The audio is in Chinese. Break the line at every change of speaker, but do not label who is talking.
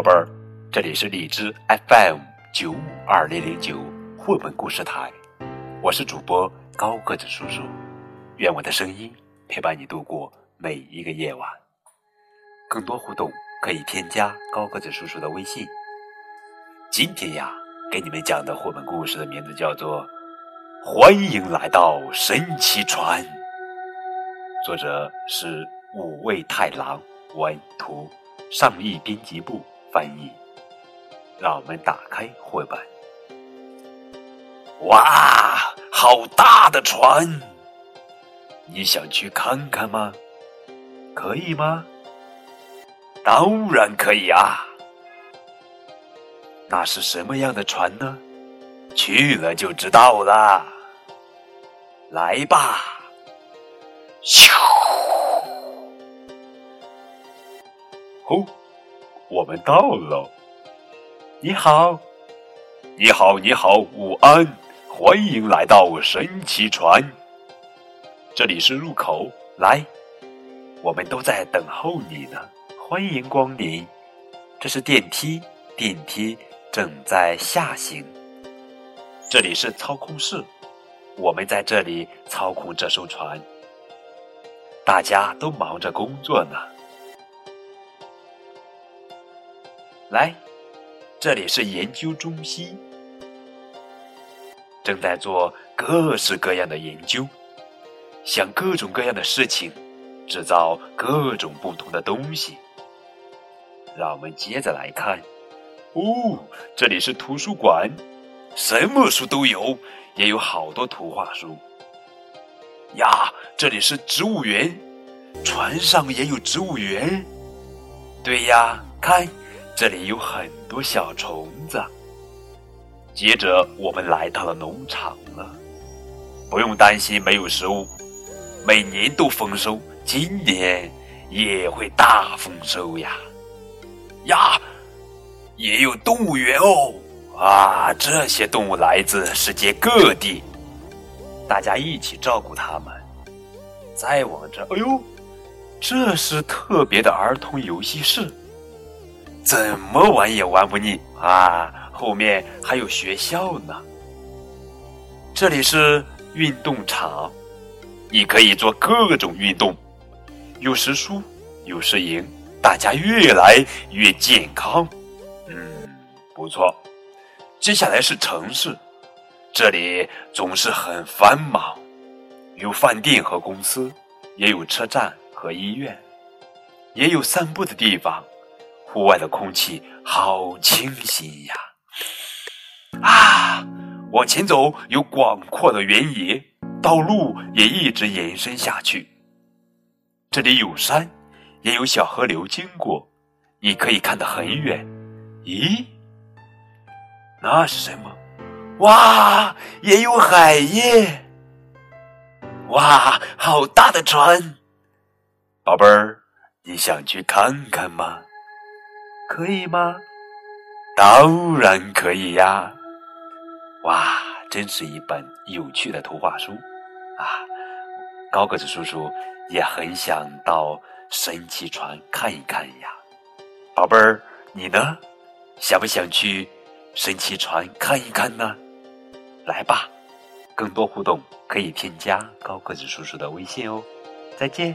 宝贝儿，这里是荔枝 FM 九五二零零九绘本故事台，我是主播高个子叔叔，愿我的声音陪伴你度过每一个夜晚。更多互动可以添加高个子叔叔的微信。今天呀，给你们讲的绘本故事的名字叫做《欢迎来到神奇船》，作者是五味太郎，文图。上译编辑部翻译。让我们打开绘本。哇，好大的船！你想去看看吗？可以吗？当然可以啊！那是什么样的船呢？去了就知道了。来吧！咻！哦，我们到了。你好，你好，你好，午安！欢迎来到神奇船。这里是入口，来，我们都在等候你呢。欢迎光临。这是电梯，电梯正在下行。这里是操控室，我们在这里操控这艘船。大家都忙着工作呢。来，这里是研究中心，正在做各式各样的研究，想各种各样的事情，制造各种不同的东西。让我们接着来看，哦，这里是图书馆，什么书都有，也有好多图画书。呀，这里是植物园，船上也有植物园。对呀，看。这里有很多小虫子。接着，我们来到了农场了。不用担心没有食物，每年都丰收，今年也会大丰收呀！呀，也有动物园哦！啊，这些动物来自世界各地，大家一起照顾它们。再往这，哎呦，这是特别的儿童游戏室。怎么玩也玩不腻啊！后面还有学校呢。这里是运动场，你可以做各种运动，有时输，有时赢，大家越来越健康。嗯，不错。接下来是城市，这里总是很繁忙，有饭店和公司，也有车站和医院，也有散步的地方。户外的空气好清新呀！啊，往前走有广阔的原野，道路也一直延伸下去。这里有山，也有小河流经过，你可以看得很远。咦，那是什么？哇，也有海耶！哇，好大的船！宝贝儿，你想去看看吗？可以吗？当然可以呀！哇，真是一本有趣的图画书啊！高个子叔叔也很想到神奇船看一看呀。宝贝儿，你呢？想不想去神奇船看一看呢？来吧，更多互动可以添加高个子叔叔的微信哦。再见。